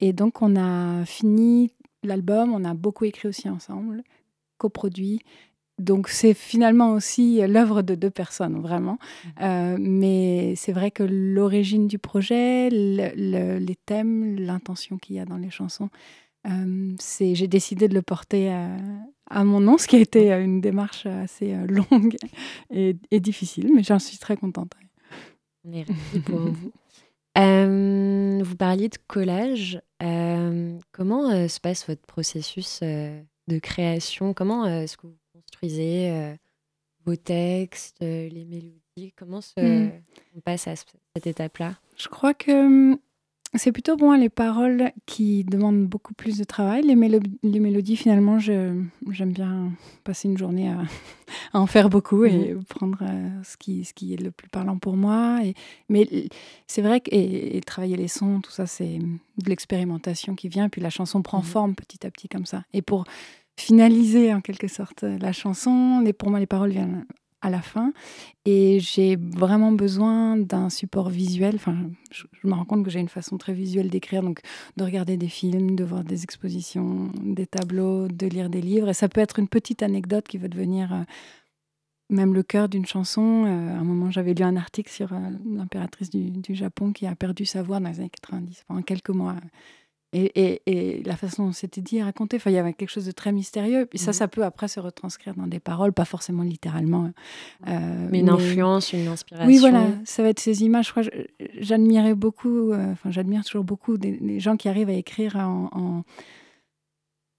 Et donc, on a fini l'album, on a beaucoup écrit aussi ensemble, coproduit. Donc, c'est finalement aussi l'œuvre de deux personnes, vraiment. Euh, mais c'est vrai que l'origine du projet, le- le- les thèmes, l'intention qu'il y a dans les chansons, euh, c'est, j'ai décidé de le porter à, à mon nom, ce qui a été euh, une démarche assez euh, longue *laughs* et, et difficile, mais j'en suis très contente. On est pour vous. *laughs* Euh, vous parliez de collage. Euh, comment euh, se passe votre processus euh, de création? Comment euh, est-ce que vous construisez euh, vos textes, euh, les mélodies? Comment se, Mm. on passe à ce- cette étape-là? Je crois que hum, c'est plutôt pour moi les paroles qui demandent beaucoup plus de travail. Les, mélo- les mélodies, finalement, j'aime bien passer une journée à, *laughs* à en faire beaucoup et prendre euh, ce, qui, ce qui est le plus parlant pour moi. Et, mais c'est vrai que et, et travailler les sons, tout ça, c'est de l'expérimentation qui vient. Puis la chanson prend Mhm. forme petit à petit comme ça. Et pour finaliser en quelque sorte la chanson, les, pour moi, les paroles viennent à la fin. Et j'ai vraiment besoin d'un support visuel. Enfin, je, me rends compte que j'ai une façon très visuelle d'écrire, donc de regarder des films, de voir des expositions, des tableaux, de lire des livres. Et ça peut être une petite anecdote qui va devenir euh, même le cœur d'une chanson. Euh, à un moment, j'avais lu un article sur euh, l'impératrice du, Japon qui a perdu sa voix dans les années 90, pendant quelques mois. Et, et- et la façon dont c'était dit et raconté, enfin, il y avait quelque chose de très mystérieux. Et ça, Mhm. ça peut après se retranscrire dans des paroles, pas forcément littéralement. euh, Mais une influence, une inspiration. oui, voilà, ça va être ces images. J'admirais beaucoup, euh, enfin, j'admire toujours beaucoup des, des gens qui arrivent à écrire en, en,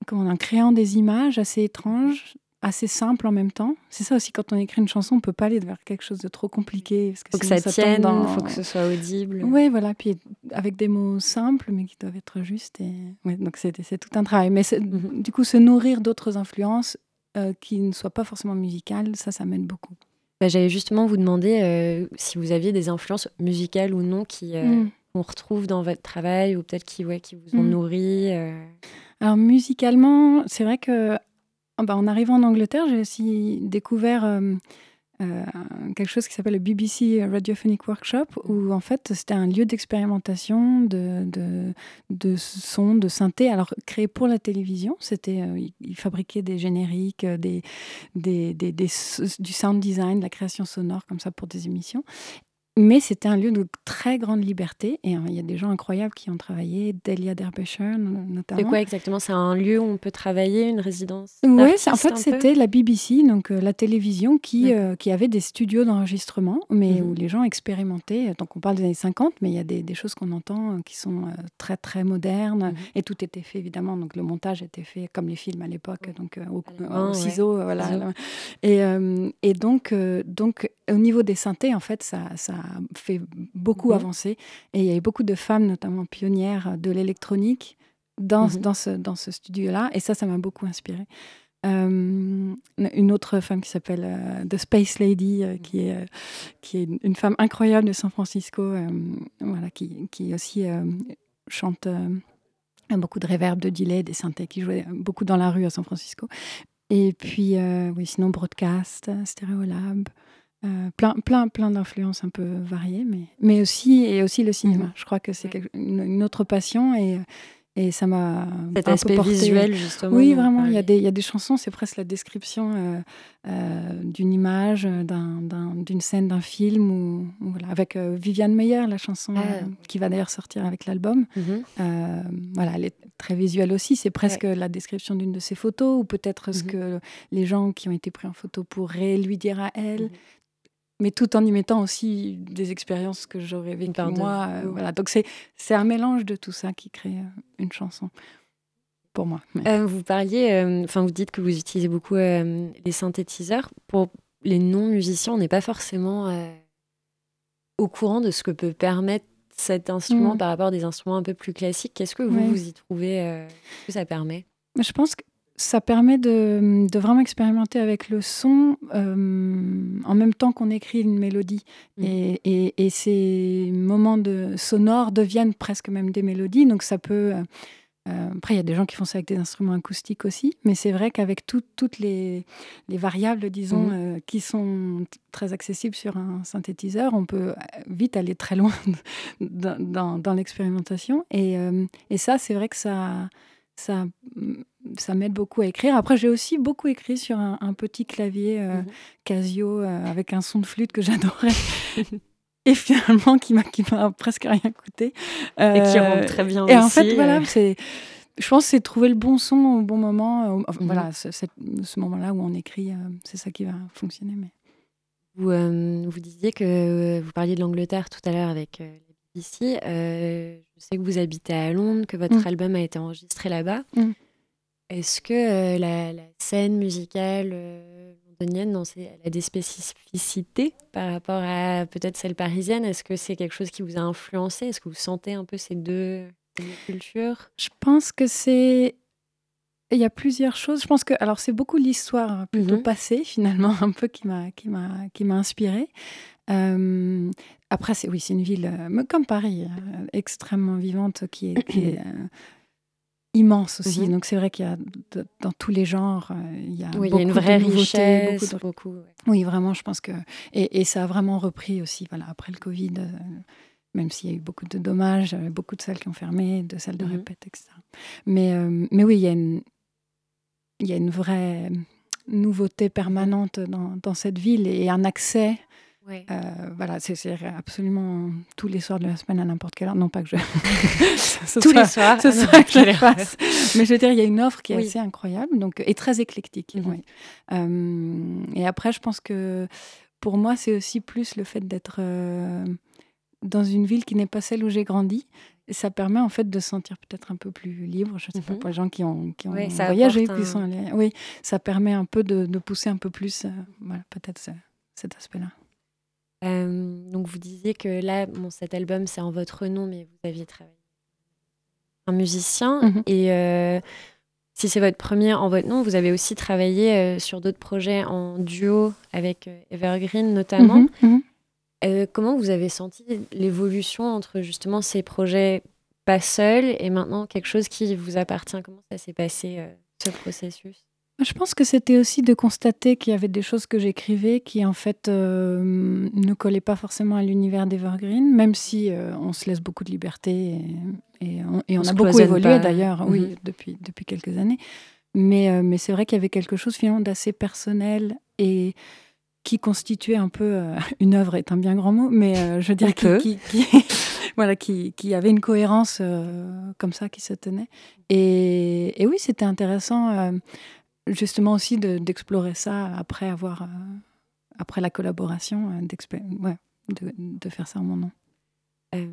comment, en créant des images assez étranges, assez simples en même temps. C'est ça aussi, quand on écrit une chanson, on peut pas aller vers quelque chose de trop compliqué. Parce que faut que ça tienne, dans- faut que ce soit audible. oui, voilà, puis avec des mots simples, mais qui doivent être justes. Et... ouais, donc c'est tout un travail. Mais Mhm. du coup, se nourrir d'autres influences euh, qui ne soient pas forcément musicales, ça, ça m'aide beaucoup. Bah, J'allais justement vous demander euh, si vous aviez des influences musicales ou non qui euh, Mm. qu'on retrouve dans votre travail ou peut-être qui, ouais, qui vous ont Mm. nourri. euh. Alors musicalement, c'est vrai que ah bah, en arrivant en Angleterre, j'ai aussi découvert euh, euh, quelque chose qui s'appelle le BBC Radiophonic Workshop, où en fait c'était un lieu d'expérimentation de, de, de synthé, alors créé pour la télévision. C'était, euh, ils, fabriquaient des génériques, euh, du sound design, de la création sonore comme ça pour des émissions. Mais c'était un lieu de très grande liberté et euh, il y a des gens incroyables qui ont travaillé, Delia Derbyshire no- notamment. C'est quoi exactement? C'est un lieu où on peut travailler, une résidence? Oui, en fait, c'était la BBC, donc euh, la télévision, qui, euh, qui avait des studios d'enregistrement, mais Mhm. où les gens expérimentaient. Donc, on parle des années 50, mais il y a des, des choses qu'on entend euh, qui sont euh, très, très modernes. Mhm. Et tout était fait, évidemment. Donc, le montage était fait comme les films à l'époque, donc au, ciseau. voilà. Et, et donc, donc, au niveau des synthés, en fait, ça, ça a fait beaucoup Mhm. avancer. Et il y avait beaucoup de femmes, notamment pionnières de l'électronique, dans, Mhm. dans ce, dans ce studio-là. Et ça, ça m'a beaucoup inspiré. Euh, une autre femme qui s'appelle euh, The Space Lady, euh, qui, est, qui est une- femme incroyable de San Francisco, voilà, qui, qui aussi chante beaucoup de reverb, de delay, des synthés, qui jouait beaucoup dans la rue à San Francisco. Et puis, oui, sinon, Broadcast, Stereolab, euh, plein, plein, plein d'influences un peu variées, mais, mais aussi, et aussi le cinéma. Mhm. Je crois que c'est une, une autre passion et, et ça m'a Cet un peu aspect porté- visuel, justement. Oui, vraiment. Il y, a des, il y a des chansons, c'est presque la description euh, euh, d'une image, d'un- d'un- d'une scène, d'un film, ou, ou voilà, avec Viviane Meyer, la chanson Ah. qui va d'ailleurs sortir avec l'album. Mhm. Voilà, elle est très visuelle aussi. C'est presque la description d'une de ses photos, ou peut-être ce Mhm. que les gens qui ont été pris en photo pourraient lui dire à elle. Mais tout en y mettant aussi des expériences que j'aurais vécues moi. euh, voilà. Donc c'est un mélange de tout ça qui crée euh, une chanson pour moi. Mais- Euh, vous parliez, enfin, vous dites que vous utilisez beaucoup les synthétiseurs. Pour les non-musiciens, on n'est pas forcément au courant de ce que peut permettre cet instrument Mm. par rapport à des instruments un peu plus classiques. Qu'est-ce que vous, Ouais. vous y trouvez euh, que ça permet? Je pense que ça permet de, vraiment expérimenter avec le son euh, en même temps qu'on écrit une mélodie. Mmh. Et, ces moments de sonores deviennent presque même des mélodies. Donc ça peut... Euh, euh, après, il y a des gens qui font ça avec des instruments acoustiques aussi, mais c'est vrai qu'avec toutes les, variables, disons, mmh. qui sont très accessibles sur un synthétiseur, on peut vite aller très loin *laughs* dans, l'expérimentation. Et, et, ça, c'est vrai que ça, ça, ça m'aide beaucoup à écrire. Après, j'ai aussi beaucoup écrit sur un, petit clavier euh, mmh Casio euh, avec un son de flûte que j'adorais. *laughs* et finalement, qui m'a, qui m'a presque rien coûté. et qui rend euh, très bien et aussi. en fait, voilà, c'est, je pense que c'est trouver le bon son au bon moment. Mmh voilà, ce, ce, moment-là où on écrit, c'est ça qui va fonctionner. Mais... Vous, vous disiez que vous parliez de l'Angleterre tout à l'heure avec ici. Euh, je sais que vous habitez à Londres, que votre mmh. album a été enregistré là-bas. Mmh. Est-ce que euh, la, scène musicale euh, londonienne, elle a des spécificités par rapport à peut-être celle parisienne? Est-ce que c'est quelque chose qui vous a influencé? Est-ce que vous sentez un peu ces deux, cultures? Je pense que c'est il y a plusieurs choses. Je pense que alors c'est beaucoup l'histoire hein, plutôt mmh passée finalement *laughs* un peu qui m'a qui m'a qui m'a inspirée. Après, c'est oui, c'est une ville euh, comme Paris, euh, extrêmement vivante, qui est, euh, immense aussi. Mhm. Donc c'est vrai qu'il y a dans tous les genres, il y a, oui, il y a une vraie richesse, beaucoup. Oui, vraiment, je pense que et, ça a vraiment repris aussi. Voilà, après le Covid, même s'il y a eu beaucoup de dommages, beaucoup de salles qui ont fermé, de salles de mhm. répète, etc. Mais mais oui, il y a une il y a une vraie nouveauté permanente dans, dans cette ville et un accès euh, voilà, c'est absolument tous les soirs de la semaine à n'importe quelle heure. Non, pas que je. *laughs* *laughs* tous les soirs. Ce soir que je fasse. Mais je veux dire, il y a une offre qui est assez incroyable donc, et très éclectique. Mhm. Euh, et après, je pense que pour moi, c'est aussi plus le fait d'être euh, dans une ville qui n'est pas celle où j'ai grandi. Et ça permet en fait de se sentir peut-être un peu plus libre. Je ne sais pas, mhm. pour les gens qui ont, qui ont voyagé, qui sont allés... Oui, ça permet un peu de, de pousser un peu plus, voilà, peut-être cet aspect-là. Euh, donc vous disiez que là, bon, cet album, c'est en votre nom, mais vous aviez travaillé un musicien. Mhm. Et euh, si c'est votre premier en votre nom, vous avez aussi travaillé euh, sur d'autres projets en duo avec Evergreen notamment. Mhm, mhm. comment vous avez senti l'évolution entre justement ces projets pas seuls et maintenant quelque chose qui vous appartient? Comment ça s'est passé ce processus? Je pense que c'était aussi de constater qu'il y avait des choses que j'écrivais qui en fait euh, ne collaient pas forcément à l'univers d'Evergreen, même si euh, on se laisse beaucoup de liberté et, on, a beaucoup évolué d'ailleurs, oui, mhm. depuis, depuis quelques années. Mais, euh, mais c'est vrai qu'il y avait quelque chose finalement d'assez personnel et qui constituait un peu une œuvre est un bien grand mot, mais je veux dire qui, qui, *laughs* voilà, qui, qui, avait une cohérence comme ça qui se tenait. Et, et oui, c'était intéressant justement aussi d'explorer ça après avoir, euh, après la collaboration, euh, ouais, de, de, faire ça en mon nom. Euh,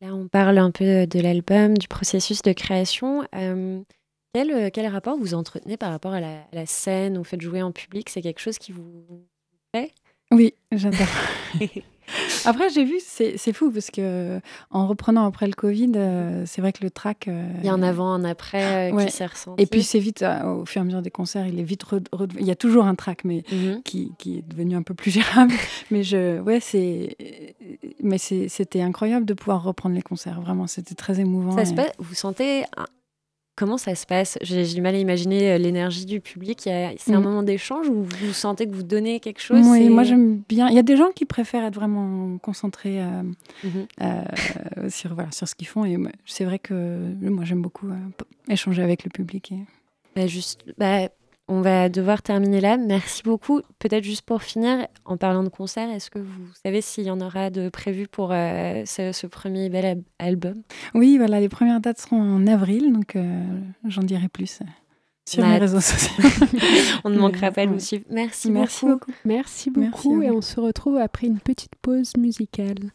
là, on parle un peu de l'album, du processus de création. quel, quel, rapport vous entretenez par rapport à la, la scène, au fait de jouer en public C'est quelque chose qui vous fait Oui, j'adore. *laughs* *laughs* Après, j'ai vu, c'est fou parce que en reprenant après le Covid, euh, c'est vrai que le track. Euh, il y a un avant, un après euh, qui s'est ressenti. Et puis c'est vite, au fur et à mesure des concerts, il est vite. Il y a toujours un track, mais mhm. qui, qui, est devenu un peu plus *laughs* gérable. mais je, ouais, c'est, mais c'était incroyable de pouvoir reprendre les concerts. Vraiment, c'était très émouvant. Ça se passe, vous sentez Comment ça se passe? J'ai du mal à imaginer euh, l'énergie du public. C'est un mm. moment d'échange où vous sentez que vous donnez quelque chose Oui, moi j'aime bien. Il y a des gens qui préfèrent être vraiment concentrés euh, mm-hmm. euh, sur, voilà, sur ce qu'ils font. Et c'est vrai que moi j'aime beaucoup échanger avec le public. Et... Bah, juste, bah, on va devoir terminer là. Merci beaucoup. Peut-être juste pour finir, en parlant de concert, est-ce que vous savez s'il y en aura de prévu pour euh, ce, premier bel album? Oui, voilà, les premières dates seront en avril, donc euh, j'en dirai plus euh, sur les réseaux sociaux. *laughs* on ne manquera pas de vous suivre. Merci, Merci beaucoup. Merci beaucoup et on se retrouve après une petite pause musicale.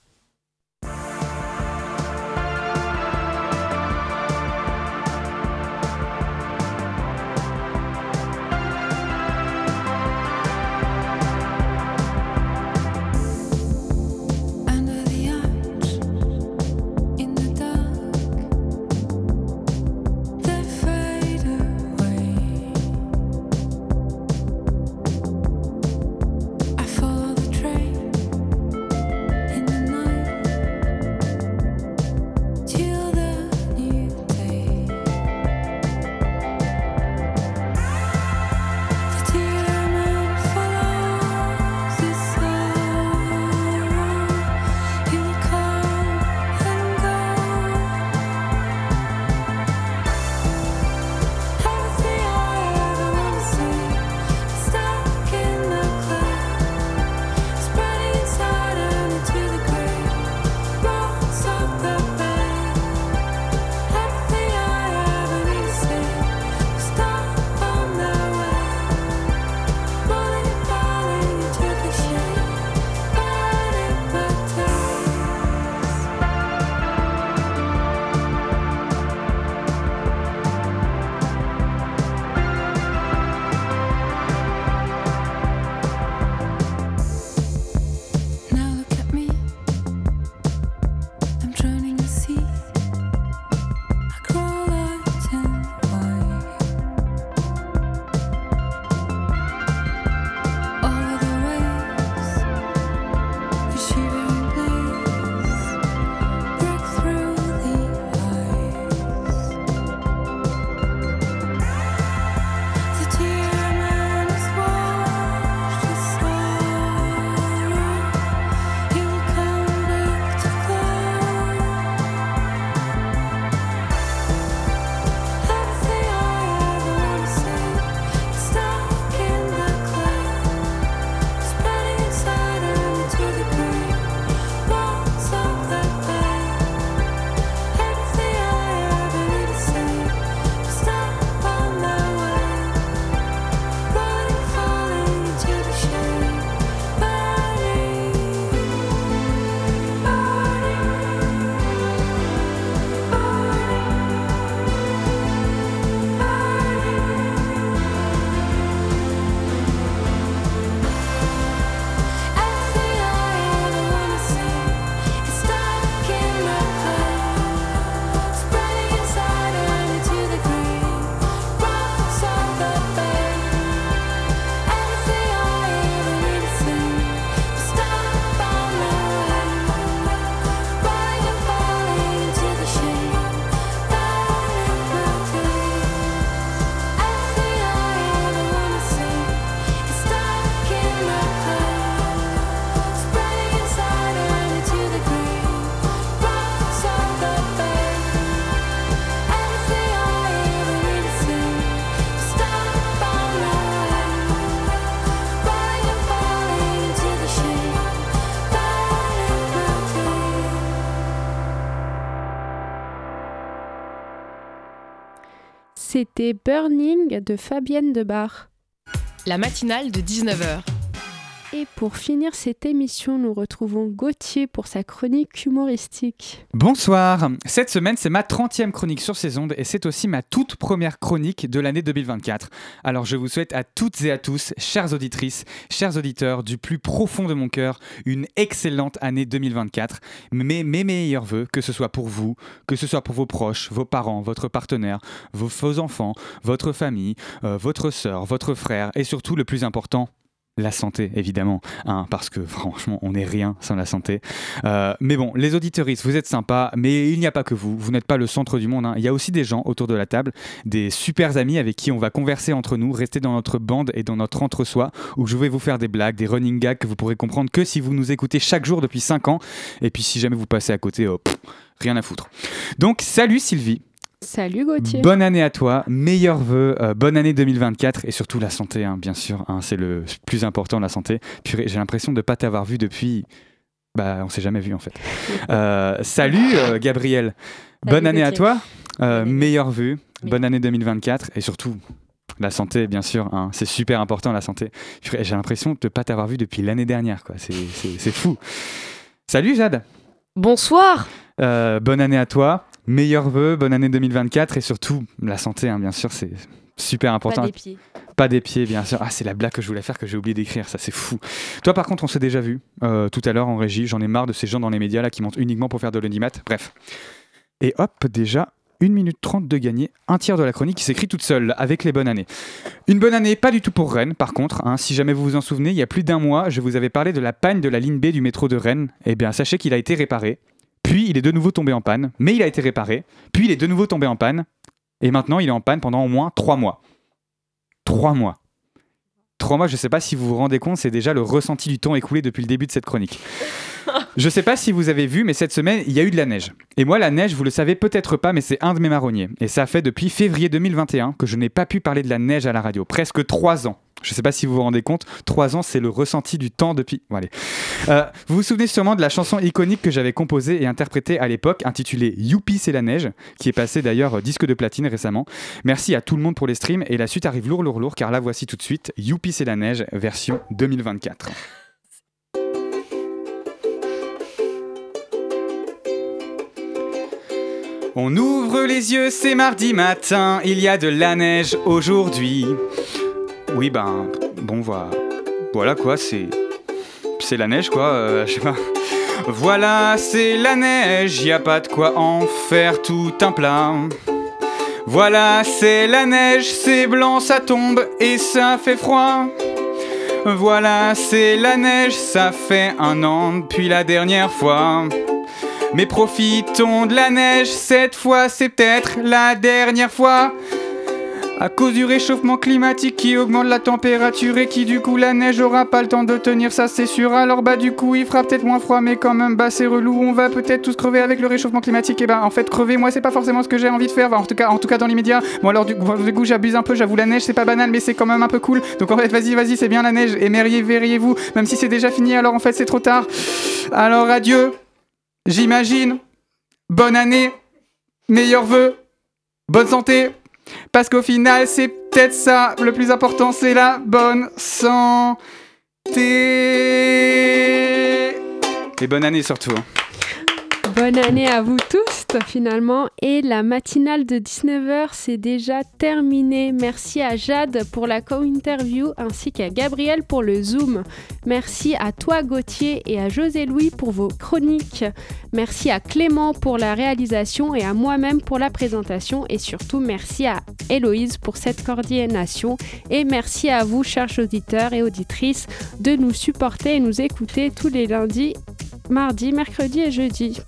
Burning de Fabienne Debar. La matinale de 19h. Et pour finir cette émission, nous retrouvons Gauthier pour sa chronique humoristique. Bonsoir, cette semaine c'est ma 30e chronique sur ces ondes et c'est aussi ma toute première chronique de l'année 2024. Alors je vous souhaite à toutes et à tous, chères auditrices, chers auditeurs, du plus profond de mon cœur, une excellente année 2024. Mais mes meilleurs voeux, que ce soit pour vous, que ce soit pour vos proches, vos parents, votre partenaire, vos faux enfants, votre famille, euh, votre sœur, votre frère et surtout le plus important, la santé, évidemment, hein, parce que franchement, on n'est rien sans la santé. Euh, mais bon, les auditeuristes, vous êtes sympas, mais il n'y a pas que vous. Vous n'êtes pas le centre du monde. hein. Il y a aussi des gens autour de la table, des super amis avec qui on va converser entre nous, rester dans notre bande et dans notre entre-soi, où je vais vous faire des blagues, des running gags que vous pourrez comprendre que si vous nous écoutez chaque jour depuis 5 ans. Et puis si jamais vous passez à côté, oh, rien à foutre. Donc, salut Sylvie. Salut Gauthier. Bonne année à toi, meilleurs vœux, euh, bonne année 2024 et surtout la santé, hein, bien sûr, hein, c'est le plus important, la santé. Purée, j'ai l'impression de ne pas t'avoir vu depuis. Bah, on s'est jamais vu en fait. *laughs* Euh, salut euh, Gabriel, bonne année à toi, Euh, meilleurs vœux, bonne année 2024 et surtout la santé, bien sûr, hein, c'est super important la santé. J'ai l'impression de ne pas t'avoir vu depuis l'année dernière, quoi. C'est- fou. Salut Jade. Bonsoir Euh, bonne année à toi, meilleurs vœux, bonne année 2024 et surtout la santé, hein, bien sûr, c'est super important. Pas des pieds. Pas des pieds, bien sûr. Ah, c'est la blague que je voulais faire que j'ai oublié d'écrire, ça c'est fou. Toi, par contre, on s'est déjà vu euh, tout à l'heure en régie. J'en ai marre de ces gens dans les médias là qui montent uniquement pour faire de l'audimat. Bref. Et hop, déjà. 1 minute 30 de gagner, un tiers de la chronique qui s'écrit toute seule, avec les bonnes années. Une bonne année, pas du tout pour Rennes, par contre. hein. si jamais vous vous en souvenez, il y a plus d'un mois, je vous avais parlé de la panne de la ligne B du métro de Rennes. Eh bien, sachez qu'il a été réparé. Puis, il est de nouveau tombé en panne, mais il a été réparé. Puis, il est de nouveau tombé en panne. Et maintenant, il est en panne pendant au moins 3 mois. 3 mois. 3 mois, je ne sais pas si vous vous rendez compte, c'est déjà le ressenti du temps écoulé depuis le début de cette chronique. Je sais pas si vous avez vu, mais cette semaine, il y a eu de la neige. Et moi, la neige, vous le savez peut-être pas, mais c'est un de mes marronniers. Et ça fait depuis février 2021 que je n'ai pas pu parler de la neige à la radio. Presque trois ans. Je sais pas si vous vous rendez compte, trois ans, c'est le ressenti du temps depuis. Euh, vous vous souvenez sûrement de la chanson iconique que j'avais composée et interprétée à l'époque, intitulée Youpi, c'est la neige, qui est passée d'ailleurs euh, disque de platine récemment. Merci à tout le monde pour les streams et la suite arrive lourd, lourd, lourd, car la voici tout de suite. Youpi, c'est la neige, version 2024. On ouvre les yeux, c'est mardi matin, il y a de la neige aujourd'hui. Oui, ben, bon, voilà. Voilà quoi, c'est. C'est la neige quoi, euh, je sais pas. Voilà, c'est la neige, y a pas de quoi en faire tout un plat. Voilà, c'est la neige, c'est blanc, ça tombe et ça fait froid. Voilà, c'est la neige, ça fait un an depuis la dernière fois. Mais profitons de la neige, cette fois c'est peut-être la dernière fois. À cause du réchauffement climatique qui augmente la température et qui du coup la neige aura pas le temps de tenir ça c'est sûr. Alors bah du coup il fera peut-être moins froid mais quand même bah c'est relou. On va peut-être tous crever avec le réchauffement climatique. Et bah en fait crever moi c'est pas forcément ce que j'ai envie de faire. En tout cas en tout cas dans l'immédiat bon alors du, coup- coup j'abuse un peu j'avoue la neige c'est pas banal mais c'est quand même un peu cool. Donc en fait vas-y vas-y c'est bien la neige. Et mériez verriez-vous même si c'est déjà fini alors en fait c'est trop tard. Alors adieu. J'imagine. Bonne année. Meilleurs vœux. Bonne santé parce qu'au final, c'est peut-être ça le plus important, c'est la bonne santé. Et bonne année surtout. hein. Bonne année à vous tous finalement et la matinale de 19h c'est déjà terminé. Merci à Jade pour la co-interview ainsi qu'à Gabriel pour le Zoom. Merci à toi Gauthier et à José Louis pour vos chroniques. Merci à Clément pour la réalisation et à moi-même pour la présentation et surtout merci à Héloïse pour cette coordination et merci à vous chers auditeurs et auditrices de nous supporter et nous écouter tous les lundis, mardis, mercredis et jeudis.